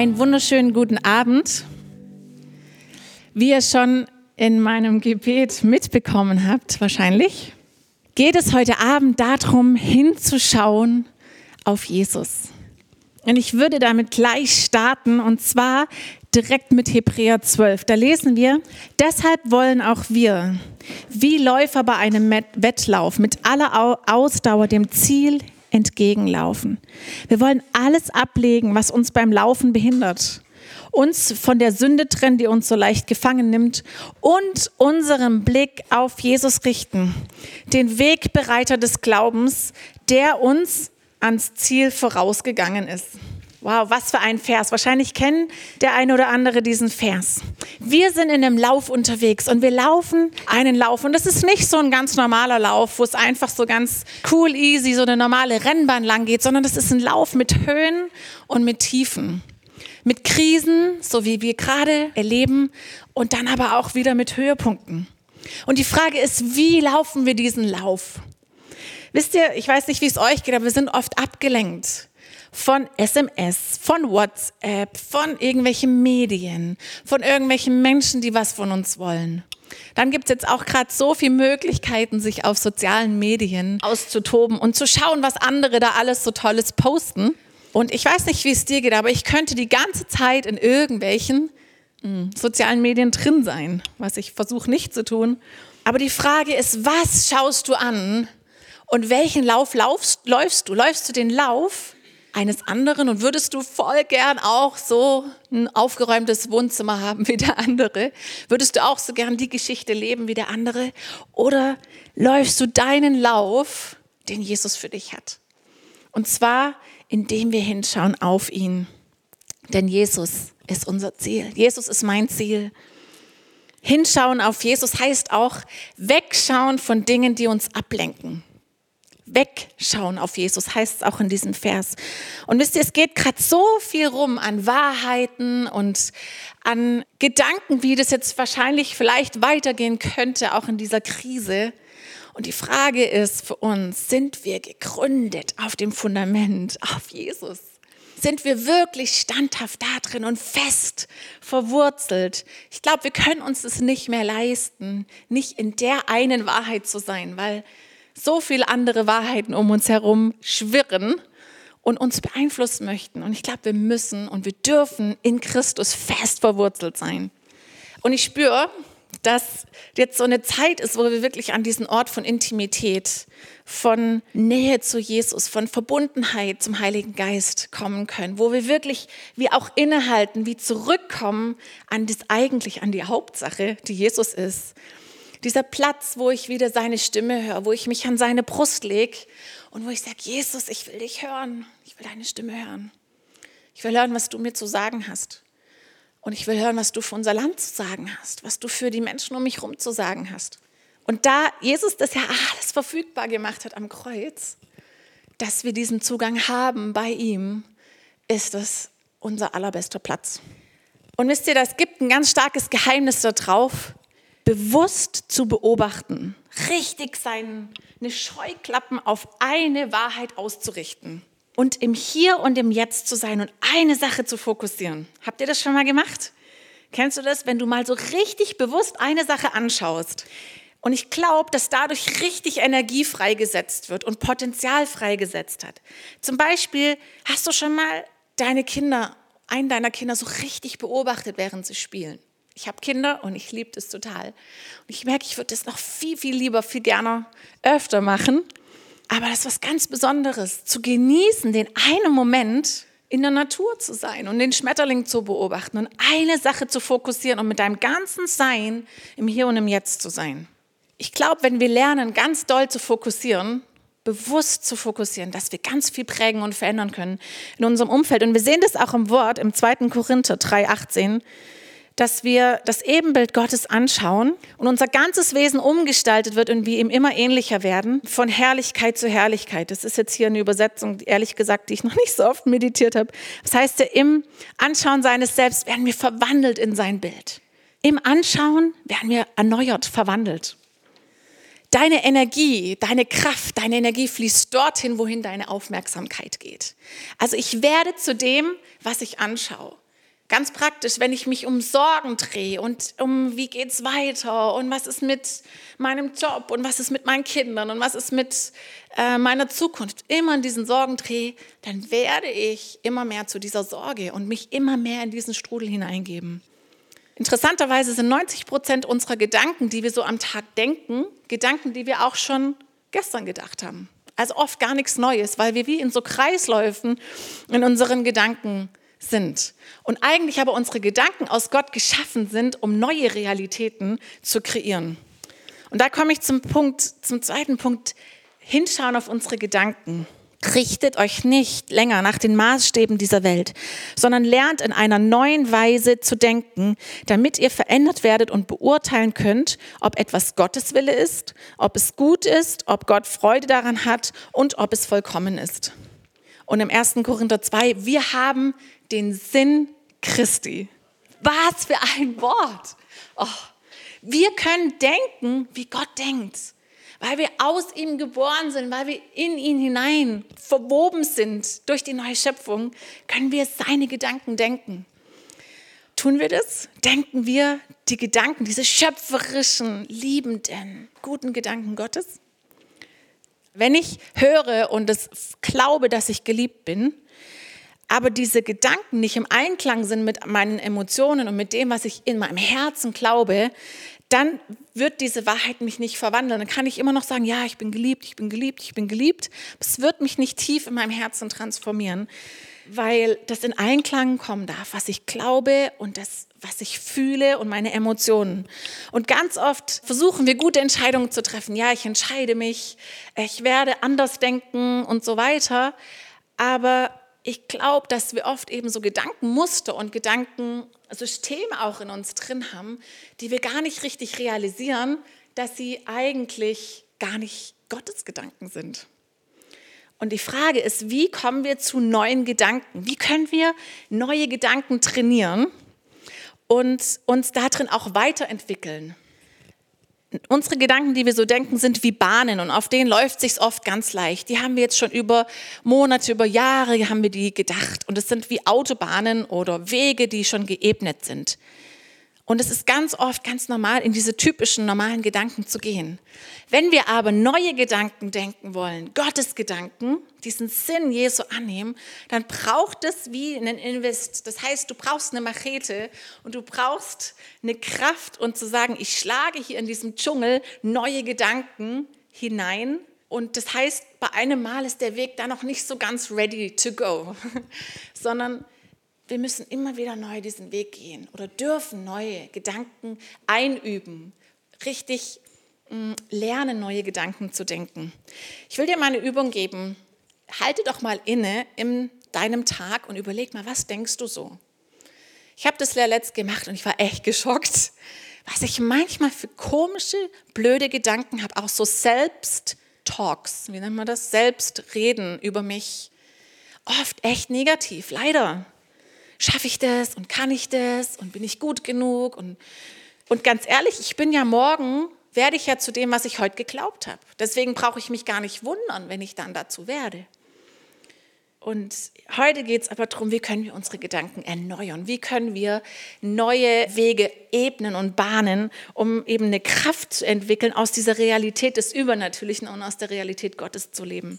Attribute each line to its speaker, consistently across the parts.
Speaker 1: Einen wunderschönen guten Abend. Wie ihr schon in meinem Gebet mitbekommen habt, wahrscheinlich, geht es heute Abend darum, hinzuschauen auf Jesus. Und ich würde damit gleich starten und zwar direkt mit Hebräer 12. Da lesen wir, deshalb wollen auch wir, wie Läufer bei einem Wettlauf, mit aller Ausdauer dem Ziel entgegenlaufen. Wir wollen alles ablegen, was uns beim Laufen behindert. Uns von der Sünde trennen, die uns so leicht gefangen nimmt und unseren Blick auf Jesus richten, den Wegbereiter des Glaubens, der uns ans Ziel vorausgegangen ist. Wow, was für ein Vers. Wahrscheinlich kennen der eine oder andere diesen Vers. Wir sind in einem Lauf unterwegs und wir laufen einen Lauf. Und das ist nicht so ein ganz normaler Lauf, wo es einfach so ganz cool, easy, so eine normale Rennbahn lang geht, sondern das ist ein Lauf mit Höhen und mit Tiefen. Mit Krisen, so wie wir gerade erleben, und dann aber auch wieder mit Höhepunkten. Und die Frage ist, wie laufen wir diesen Lauf? Wisst ihr, ich weiß nicht, wie es euch geht, aber wir sind oft abgelenkt von SMS, von WhatsApp, von irgendwelchen Medien, von irgendwelchen Menschen, die was von uns wollen. Dann gibt es jetzt auch gerade so viele Möglichkeiten, sich auf sozialen Medien auszutoben und zu schauen, was andere da alles so Tolles posten. Und ich weiß nicht, wie es dir geht, aber ich könnte die ganze Zeit in irgendwelchen hm, sozialen Medien drin sein, was ich versuche nicht zu tun. Aber die Frage ist, was schaust du an und welchen Lauf laufst, läufst du? Läufst du den Lauf, eines anderen und würdest du voll gern auch so ein aufgeräumtes Wohnzimmer haben wie der andere? Würdest du auch so gern die Geschichte leben wie der andere? Oder läufst du deinen Lauf, den Jesus für dich hat? Und zwar, indem wir hinschauen auf ihn. Denn Jesus ist unser Ziel. Jesus ist mein Ziel. Hinschauen auf Jesus heißt auch wegschauen von Dingen, die uns ablenken wegschauen auf Jesus, heißt es auch in diesem Vers. Und wisst ihr, es geht gerade so viel rum an Wahrheiten und an Gedanken, wie das jetzt wahrscheinlich vielleicht weitergehen könnte, auch in dieser Krise. Und die Frage ist für uns, sind wir gegründet auf dem Fundament, auf Jesus? Sind wir wirklich standhaft da drin und fest verwurzelt? Ich glaube, wir können uns es nicht mehr leisten, nicht in der einen Wahrheit zu sein, weil so viele andere Wahrheiten um uns herum schwirren und uns beeinflussen möchten. Und ich glaube, wir müssen und wir dürfen in Christus fest verwurzelt sein. Und ich spüre, dass jetzt so eine Zeit ist, wo wir wirklich an diesen Ort von Intimität, von Nähe zu Jesus, von Verbundenheit zum Heiligen Geist kommen können, wo wir wirklich wie auch innehalten, wie zurückkommen an das eigentlich, an die Hauptsache, die Jesus ist. Dieser Platz, wo ich wieder seine Stimme höre, wo ich mich an seine Brust lege und wo ich sage, Jesus, ich will dich hören. Ich will deine Stimme hören. Ich will hören, was du mir zu sagen hast. Und ich will hören, was du für unser Land zu sagen hast, was du für die Menschen um mich herum zu sagen hast. Und da Jesus das ja alles verfügbar gemacht hat am Kreuz, dass wir diesen Zugang haben bei ihm, ist das unser allerbester Platz. Und wisst ihr, es gibt ein ganz starkes Geheimnis da drauf, bewusst zu beobachten, richtig seine Scheuklappen auf eine Wahrheit auszurichten und im Hier und im Jetzt zu sein und eine Sache zu fokussieren. Habt ihr das schon mal gemacht? Kennst du das, wenn du mal so richtig bewusst eine Sache anschaust? Und ich glaube, dass dadurch richtig Energie freigesetzt wird und Potenzial freigesetzt hat. Zum Beispiel hast du schon mal deine Kinder, einen deiner Kinder so richtig beobachtet, während sie spielen. Ich habe Kinder und ich liebe das total. Und ich merke, ich würde das noch viel, viel lieber, viel gerne öfter machen. Aber das ist was ganz Besonderes, zu genießen, den einen Moment in der Natur zu sein und den Schmetterling zu beobachten und eine Sache zu fokussieren und mit deinem ganzen Sein im Hier und im Jetzt zu sein. Ich glaube, wenn wir lernen, ganz doll zu fokussieren, bewusst zu fokussieren, dass wir ganz viel prägen und verändern können in unserem Umfeld. Und wir sehen das auch im Wort im 2. Korinther 3,18 dass wir das Ebenbild Gottes anschauen und unser ganzes Wesen umgestaltet wird und wir ihm immer ähnlicher werden, von Herrlichkeit zu Herrlichkeit. Das ist jetzt hier eine Übersetzung, ehrlich gesagt, die ich noch nicht so oft meditiert habe. Das heißt, im Anschauen seines Selbst werden wir verwandelt in sein Bild. Im Anschauen werden wir erneuert, verwandelt. Deine Energie, deine Kraft, deine Energie fließt dorthin, wohin deine Aufmerksamkeit geht. Also ich werde zu dem, was ich anschaue. Ganz praktisch, wenn ich mich um Sorgen drehe und um wie geht's weiter und was ist mit meinem Job und was ist mit meinen Kindern und was ist mit äh, meiner Zukunft, immer in diesen Sorgen drehe, dann werde ich immer mehr zu dieser Sorge und mich immer mehr in diesen Strudel hineingeben. Interessanterweise sind 90 Prozent unserer Gedanken, die wir so am Tag denken, Gedanken, die wir auch schon gestern gedacht haben. Also oft gar nichts Neues, weil wir wie in so Kreisläufen in unseren Gedanken sind. Und eigentlich aber unsere Gedanken aus Gott geschaffen sind, um neue Realitäten zu kreieren. Und da komme ich zum Punkt, zum zweiten Punkt, hinschauen auf unsere Gedanken. Richtet euch nicht länger nach den Maßstäben dieser Welt, sondern lernt in einer neuen Weise zu denken, damit ihr verändert werdet und beurteilen könnt, ob etwas Gottes Wille ist, ob es gut ist, ob Gott Freude daran hat und ob es vollkommen ist. Und im 1. Korinther 2, wir haben den Sinn Christi. Was für ein Wort. Oh. Wir können denken, wie Gott denkt, weil wir aus ihm geboren sind, weil wir in ihn hinein verwoben sind durch die neue Schöpfung, können wir seine Gedanken denken. Tun wir das? Denken wir die Gedanken, diese schöpferischen, liebenden, guten Gedanken Gottes? Wenn ich höre und es glaube, dass ich geliebt bin, aber diese Gedanken nicht im Einklang sind mit meinen Emotionen und mit dem, was ich in meinem Herzen glaube, dann wird diese Wahrheit mich nicht verwandeln. Dann kann ich immer noch sagen, ja, ich bin geliebt, ich bin geliebt, ich bin geliebt. Es wird mich nicht tief in meinem Herzen transformieren, weil das in Einklang kommen darf, was ich glaube und das, was ich fühle und meine Emotionen. Und ganz oft versuchen wir gute Entscheidungen zu treffen. Ja, ich entscheide mich, ich werde anders denken und so weiter. Aber ich glaube, dass wir oft eben so Gedankenmuster und Gedankensysteme auch in uns drin haben, die wir gar nicht richtig realisieren, dass sie eigentlich gar nicht Gottes Gedanken sind. Und die Frage ist, wie kommen wir zu neuen Gedanken? Wie können wir neue Gedanken trainieren und uns darin auch weiterentwickeln? Unsere Gedanken, die wir so denken, sind wie Bahnen und auf denen läuft sich's oft ganz leicht. Die haben wir jetzt schon über Monate, über Jahre haben wir die gedacht und es sind wie Autobahnen oder Wege, die schon geebnet sind. Und es ist ganz oft ganz normal, in diese typischen normalen Gedanken zu gehen. Wenn wir aber neue Gedanken denken wollen, Gottes Gedanken, diesen Sinn Jesu annehmen, dann braucht es wie einen Invest. Das heißt, du brauchst eine Machete und du brauchst eine Kraft und zu sagen, ich schlage hier in diesem Dschungel neue Gedanken hinein. Und das heißt, bei einem Mal ist der Weg da noch nicht so ganz ready to go, sondern wir müssen immer wieder neu diesen Weg gehen oder dürfen neue Gedanken einüben, richtig mm, lernen, neue Gedanken zu denken. Ich will dir mal eine Übung geben. Halte doch mal inne in deinem Tag und überleg mal, was denkst du so? Ich habe das letzt gemacht und ich war echt geschockt, was ich manchmal für komische, blöde Gedanken habe, auch so Selbst-Talks, wie nennt man das? Selbstreden über mich. Oft echt negativ, leider schaffe ich das und kann ich das und bin ich gut genug? Und, und ganz ehrlich, ich bin ja morgen, werde ich ja zu dem, was ich heute geglaubt habe. Deswegen brauche ich mich gar nicht wundern, wenn ich dann dazu werde. Und heute geht es aber darum, wie können wir unsere Gedanken erneuern? Wie können wir neue Wege ebnen und bahnen, um eben eine Kraft zu entwickeln, aus dieser Realität des Übernatürlichen und aus der Realität Gottes zu leben?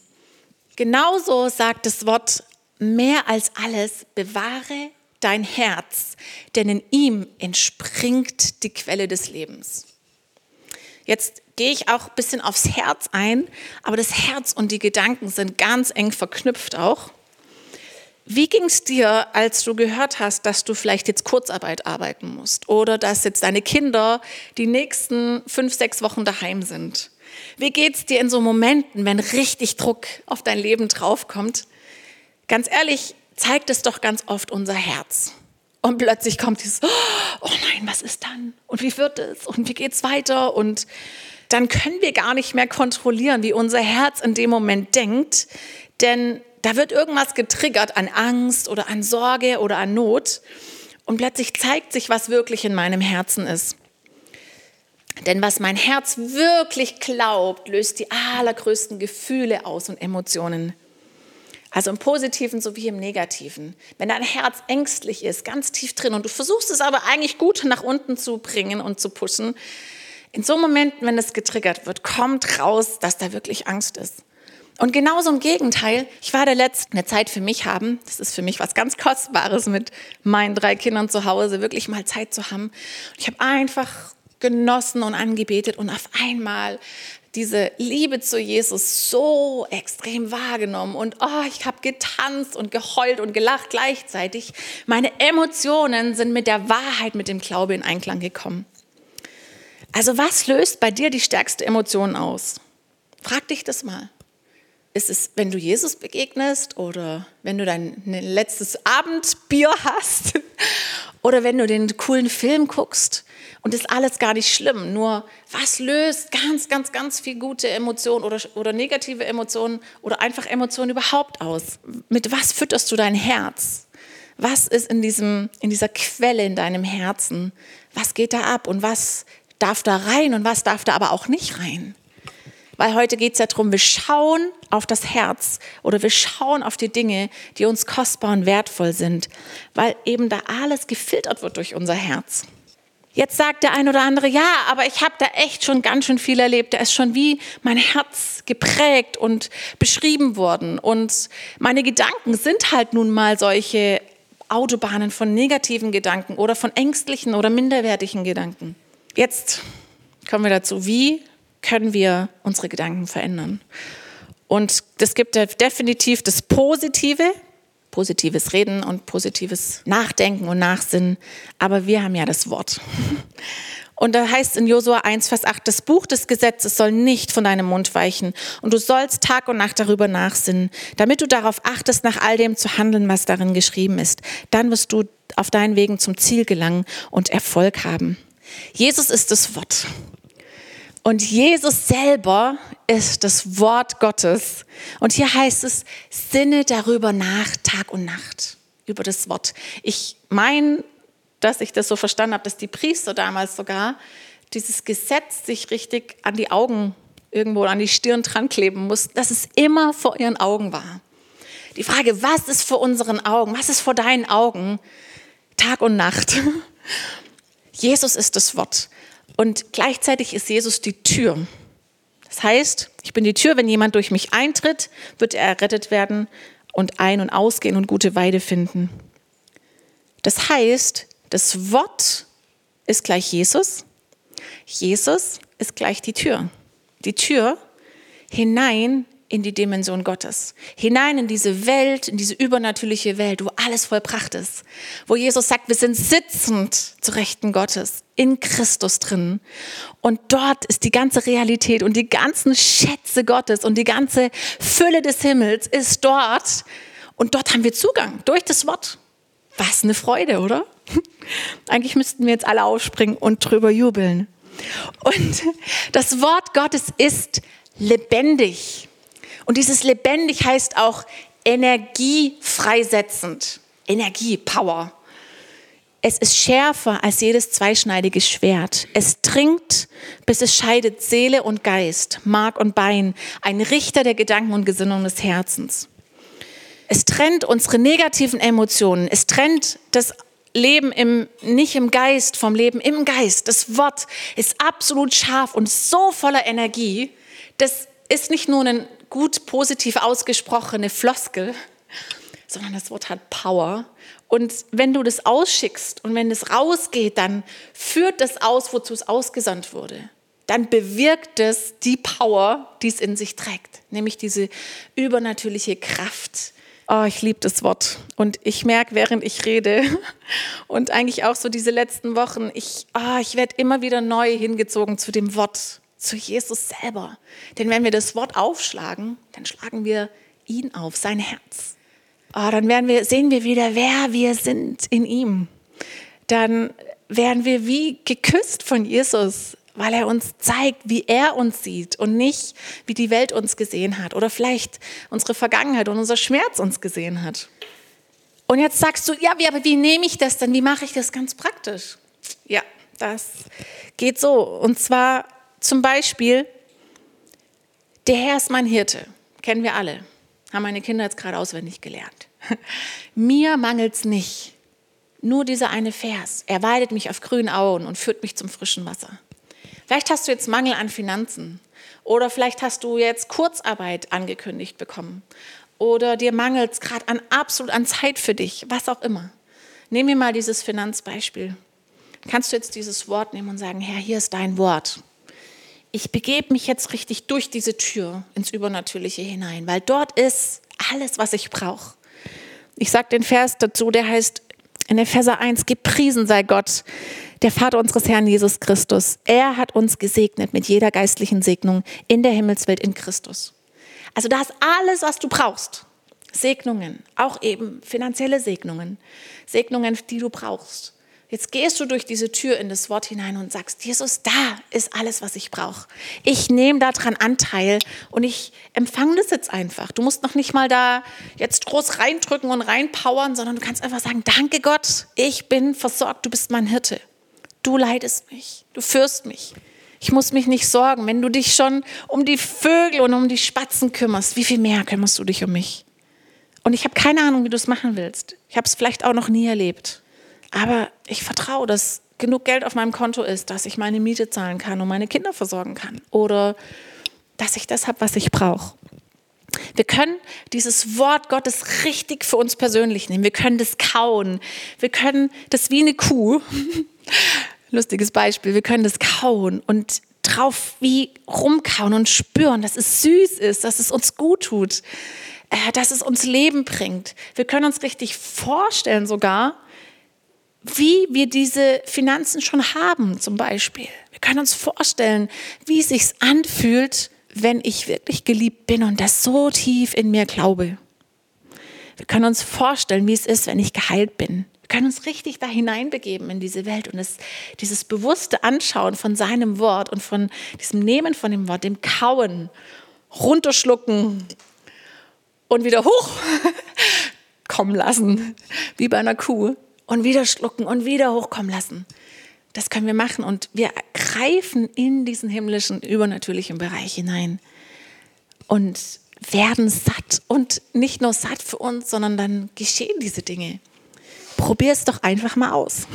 Speaker 1: Genauso sagt das Wort mehr als alles bewahre dein Herz, denn in ihm entspringt die Quelle des Lebens. Jetzt gehe ich auch ein bisschen aufs Herz ein, aber das Herz und die Gedanken sind ganz eng verknüpft auch. Wie ging es dir, als du gehört hast, dass du vielleicht jetzt Kurzarbeit arbeiten musst oder dass jetzt deine Kinder die nächsten fünf, sechs Wochen daheim sind? Wie geht es dir in so Momenten, wenn richtig Druck auf dein Leben draufkommt? Ganz ehrlich, zeigt es doch ganz oft unser Herz. Und plötzlich kommt dieses, oh nein, was ist dann? Und wie wird es? Und wie geht es weiter? Und dann können wir gar nicht mehr kontrollieren, wie unser Herz in dem Moment denkt, denn da wird irgendwas getriggert an Angst oder an Sorge oder an Not. Und plötzlich zeigt sich, was wirklich in meinem Herzen ist. Denn was mein Herz wirklich glaubt, löst die allergrößten Gefühle aus und Emotionen. Also im Positiven sowie im Negativen. Wenn dein Herz ängstlich ist, ganz tief drin und du versuchst es aber eigentlich gut nach unten zu bringen und zu pushen, in so Momenten, wenn es getriggert wird, kommt raus, dass da wirklich Angst ist. Und genauso im Gegenteil, ich war der Letzte eine Zeit für mich haben. Das ist für mich was ganz Kostbares, mit meinen drei Kindern zu Hause wirklich mal Zeit zu haben. Ich habe einfach genossen und angebetet und auf einmal diese Liebe zu Jesus so extrem wahrgenommen und oh, ich habe getanzt und geheult und gelacht gleichzeitig. Meine Emotionen sind mit der Wahrheit, mit dem Glaube in Einklang gekommen. Also was löst bei dir die stärkste Emotion aus? Frag dich das mal. Ist es, wenn du Jesus begegnest oder wenn du dein letztes Abendbier hast oder wenn du den coolen Film guckst und ist alles gar nicht schlimm. Nur was löst ganz, ganz, ganz viel gute Emotionen oder, oder negative Emotionen oder einfach Emotionen überhaupt aus? Mit was fütterst du dein Herz? Was ist in, diesem, in dieser Quelle in deinem Herzen? Was geht da ab und was darf da rein und was darf da aber auch nicht rein? Weil heute geht es ja darum, wir schauen auf das Herz oder wir schauen auf die Dinge, die uns kostbar und wertvoll sind, weil eben da alles gefiltert wird durch unser Herz. Jetzt sagt der ein oder andere, ja, aber ich habe da echt schon ganz schön viel erlebt. Da ist schon wie mein Herz geprägt und beschrieben worden. Und meine Gedanken sind halt nun mal solche Autobahnen von negativen Gedanken oder von ängstlichen oder minderwertigen Gedanken. Jetzt kommen wir dazu, wie können wir unsere Gedanken verändern? Und es gibt definitiv das Positive, positives Reden und positives Nachdenken und Nachsinnen. Aber wir haben ja das Wort. Und da heißt in Josua 1, Vers 8, das Buch des Gesetzes soll nicht von deinem Mund weichen und du sollst Tag und Nacht darüber nachsinnen, damit du darauf achtest, nach all dem zu handeln, was darin geschrieben ist. Dann wirst du auf deinen Wegen zum Ziel gelangen und Erfolg haben. Jesus ist das Wort. Und Jesus selber ist das Wort Gottes. Und hier heißt es, sinne darüber nach, Tag und Nacht, über das Wort. Ich meine, dass ich das so verstanden habe, dass die Priester damals sogar dieses Gesetz sich richtig an die Augen irgendwo an die Stirn dran kleben mussten, dass es immer vor ihren Augen war. Die Frage, was ist vor unseren Augen? Was ist vor deinen Augen? Tag und Nacht. Jesus ist das Wort. Und gleichzeitig ist Jesus die Tür. Das heißt, ich bin die Tür, wenn jemand durch mich eintritt, wird er errettet werden und ein- und ausgehen und gute Weide finden. Das heißt, das Wort ist gleich Jesus. Jesus ist gleich die Tür. Die Tür hinein in die Dimension Gottes, hinein in diese Welt, in diese übernatürliche Welt, wo alles vollbracht ist, wo Jesus sagt, wir sind sitzend zu Rechten Gottes, in Christus drin. Und dort ist die ganze Realität und die ganzen Schätze Gottes und die ganze Fülle des Himmels ist dort. Und dort haben wir Zugang durch das Wort. Was eine Freude, oder? Eigentlich müssten wir jetzt alle aufspringen und drüber jubeln. Und das Wort Gottes ist lebendig. Und dieses lebendig heißt auch energiefreisetzend. Energie, Power. Es ist schärfer als jedes zweischneidige Schwert. Es dringt, bis es scheidet Seele und Geist, Mark und Bein, ein Richter der Gedanken und Gesinnungen des Herzens. Es trennt unsere negativen Emotionen. Es trennt das Leben im, nicht im Geist vom Leben im Geist. Das Wort ist absolut scharf und so voller Energie. Das ist nicht nur ein gut positiv ausgesprochene Floskel, sondern das Wort hat Power. Und wenn du das ausschickst und wenn es rausgeht, dann führt das aus, wozu es ausgesandt wurde. Dann bewirkt es die Power, die es in sich trägt, nämlich diese übernatürliche Kraft. Oh, ich liebe das Wort. Und ich merke, während ich rede und eigentlich auch so diese letzten Wochen, ich, oh, ich werde immer wieder neu hingezogen zu dem Wort zu Jesus selber. Denn wenn wir das Wort aufschlagen, dann schlagen wir ihn auf, sein Herz. Oh, dann werden wir, sehen wir wieder, wer wir sind in ihm. Dann werden wir wie geküsst von Jesus, weil er uns zeigt, wie er uns sieht und nicht, wie die Welt uns gesehen hat oder vielleicht unsere Vergangenheit und unser Schmerz uns gesehen hat. Und jetzt sagst du, ja, wie, aber wie nehme ich das denn? Wie mache ich das ganz praktisch? Ja, das geht so. Und zwar zum Beispiel, der Herr ist mein Hirte, kennen wir alle. Haben meine Kinder jetzt gerade auswendig gelernt. Mir mangelt's nicht. Nur dieser eine Vers. Er weidet mich auf grünen Auen und führt mich zum frischen Wasser. Vielleicht hast du jetzt Mangel an Finanzen. Oder vielleicht hast du jetzt Kurzarbeit angekündigt bekommen. Oder dir mangelt es gerade an absolut an Zeit für dich, was auch immer. Nehmen wir mal dieses Finanzbeispiel. Kannst du jetzt dieses Wort nehmen und sagen, Herr, hier ist dein Wort. Ich begebe mich jetzt richtig durch diese Tür ins Übernatürliche hinein, weil dort ist alles, was ich brauche. Ich sage den Vers dazu, der heißt in Epheser 1, gepriesen sei Gott, der Vater unseres Herrn Jesus Christus. Er hat uns gesegnet mit jeder geistlichen Segnung in der Himmelswelt in Christus. Also da ist alles, was du brauchst. Segnungen, auch eben finanzielle Segnungen, Segnungen, die du brauchst. Jetzt gehst du durch diese Tür in das Wort hinein und sagst, Jesus, da ist alles, was ich brauche. Ich nehme daran Anteil und ich empfange das jetzt einfach. Du musst noch nicht mal da jetzt groß reindrücken und reinpowern, sondern du kannst einfach sagen, danke Gott, ich bin versorgt, du bist mein Hirte. Du leidest mich, du führst mich. Ich muss mich nicht sorgen. Wenn du dich schon um die Vögel und um die Spatzen kümmerst, wie viel mehr kümmerst du dich um mich? Und ich habe keine Ahnung, wie du es machen willst. Ich habe es vielleicht auch noch nie erlebt. Aber ich vertraue, dass genug Geld auf meinem Konto ist, dass ich meine Miete zahlen kann und meine Kinder versorgen kann. Oder dass ich das habe, was ich brauche. Wir können dieses Wort Gottes richtig für uns persönlich nehmen. Wir können das kauen. Wir können das wie eine Kuh. Lustiges Beispiel. Wir können das kauen und drauf wie rumkauen und spüren, dass es süß ist, dass es uns gut tut, äh, dass es uns Leben bringt. Wir können uns richtig vorstellen sogar, wie wir diese Finanzen schon haben, zum Beispiel. Wir können uns vorstellen, wie es sich anfühlt, wenn ich wirklich geliebt bin und das so tief in mir glaube. Wir können uns vorstellen, wie es ist, wenn ich geheilt bin. Wir können uns richtig da hineinbegeben in diese Welt und es, dieses bewusste Anschauen von seinem Wort und von diesem Nehmen von dem Wort, dem Kauen, runterschlucken und wieder hoch kommen lassen, wie bei einer Kuh und wieder schlucken und wieder hochkommen lassen. Das können wir machen und wir greifen in diesen himmlischen, übernatürlichen Bereich hinein und werden satt und nicht nur satt für uns, sondern dann geschehen diese Dinge. Probier es doch einfach mal aus.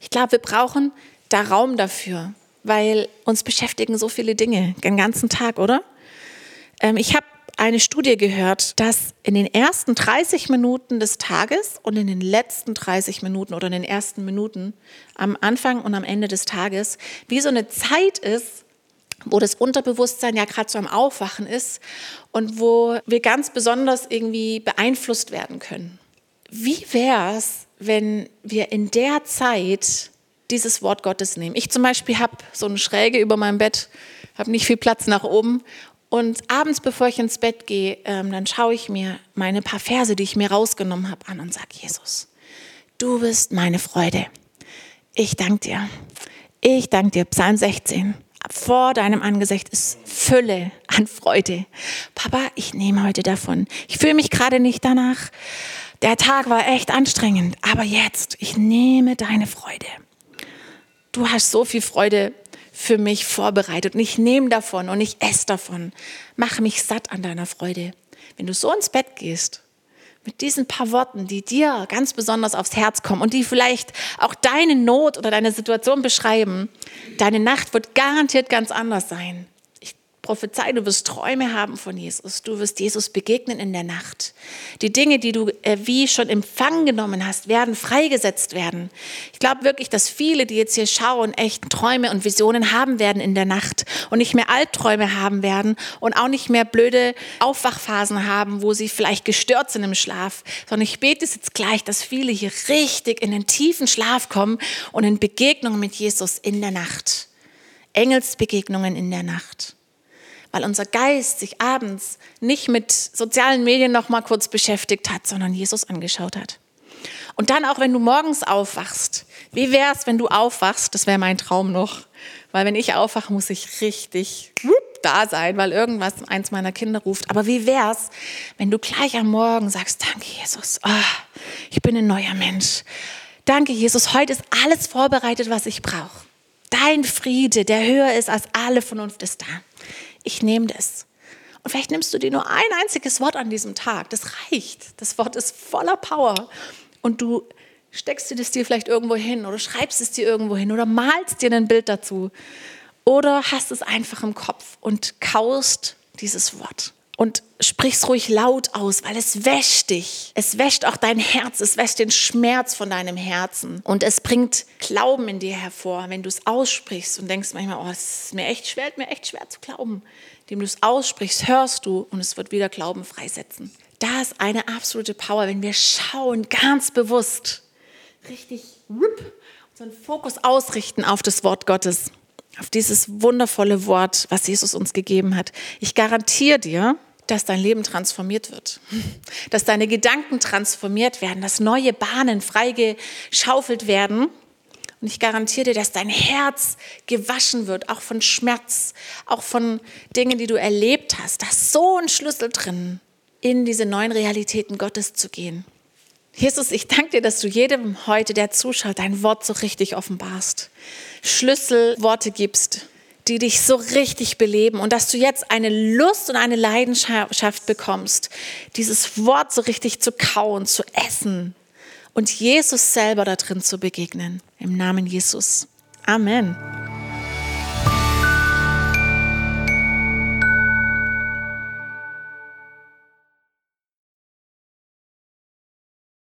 Speaker 1: Ich glaube, wir brauchen da Raum dafür, weil uns beschäftigen so viele Dinge den ganzen Tag, oder? Ähm, ich habe eine Studie gehört, dass in den ersten 30 Minuten des Tages und in den letzten 30 Minuten oder in den ersten Minuten am Anfang und am Ende des Tages wie so eine Zeit ist, wo das Unterbewusstsein ja gerade so am Aufwachen ist und wo wir ganz besonders irgendwie beeinflusst werden können. Wie wäre es, wenn wir in der Zeit dieses Wort Gottes nehmen? Ich zum Beispiel habe so eine Schräge über meinem Bett, habe nicht viel Platz nach oben und abends, bevor ich ins Bett gehe, ähm, dann schaue ich mir meine paar Verse, die ich mir rausgenommen habe, an und sage, Jesus, du bist meine Freude. Ich danke dir. Ich danke dir. Psalm 16. Vor deinem Angesicht ist Fülle an Freude. Papa, ich nehme heute davon. Ich fühle mich gerade nicht danach. Der Tag war echt anstrengend, aber jetzt, ich nehme deine Freude. Du hast so viel Freude für mich vorbereitet und ich nehme davon und ich esse davon. Mach mich satt an deiner Freude. Wenn du so ins Bett gehst, mit diesen paar Worten, die dir ganz besonders aufs Herz kommen und die vielleicht auch deine Not oder deine Situation beschreiben, deine Nacht wird garantiert ganz anders sein prophezei, du wirst Träume haben von Jesus. Du wirst Jesus begegnen in der Nacht. Die Dinge, die du äh, wie schon empfangen genommen hast, werden freigesetzt werden. Ich glaube wirklich, dass viele, die jetzt hier schauen, echt Träume und Visionen haben werden in der Nacht und nicht mehr Albträume haben werden und auch nicht mehr blöde Aufwachphasen haben, wo sie vielleicht gestört sind im Schlaf, sondern ich bete es jetzt gleich, dass viele hier richtig in den tiefen Schlaf kommen und in Begegnungen mit Jesus in der Nacht. Engelsbegegnungen in der Nacht weil unser Geist sich abends nicht mit sozialen Medien noch mal kurz beschäftigt hat, sondern Jesus angeschaut hat. Und dann auch, wenn du morgens aufwachst, wie wäre es, wenn du aufwachst? Das wäre mein Traum noch, weil wenn ich aufwache, muss ich richtig da sein, weil irgendwas eins meiner Kinder ruft. Aber wie wäre es, wenn du gleich am Morgen sagst, danke Jesus, oh, ich bin ein neuer Mensch. Danke Jesus, heute ist alles vorbereitet, was ich brauche. Dein Friede, der höher ist als alle Vernunft, ist da ich nehme das. Und vielleicht nimmst du dir nur ein einziges Wort an diesem Tag. Das reicht. Das Wort ist voller Power. Und du steckst dir das dir vielleicht irgendwo hin oder schreibst es dir irgendwo hin oder malst dir ein Bild dazu. Oder hast es einfach im Kopf und kaust dieses Wort und sprich's ruhig laut aus, weil es wäscht dich. Es wäscht auch dein Herz, es wäscht den Schmerz von deinem Herzen und es bringt Glauben in dir hervor, wenn du es aussprichst und denkst manchmal, oh, es ist mir echt schwer, mir echt schwer zu glauben. Indem du es aussprichst, hörst du und es wird wieder Glauben freisetzen. Da ist eine absolute Power, wenn wir schauen, ganz bewusst, richtig unseren Fokus ausrichten auf das Wort Gottes auf dieses wundervolle Wort, was Jesus uns gegeben hat. Ich garantiere dir, dass dein Leben transformiert wird, dass deine Gedanken transformiert werden, dass neue Bahnen freigeschaufelt werden. Und ich garantiere dir, dass dein Herz gewaschen wird, auch von Schmerz, auch von Dingen, die du erlebt hast. Da ist so ein Schlüssel drin, in diese neuen Realitäten Gottes zu gehen. Jesus, ich danke dir, dass du jedem heute, der zuschaut, dein Wort so richtig offenbarst. Schlüsselworte gibst, die dich so richtig beleben und dass du jetzt eine Lust und eine Leidenschaft bekommst, dieses Wort so richtig zu kauen, zu essen und Jesus selber da drin zu begegnen. Im Namen Jesus. Amen.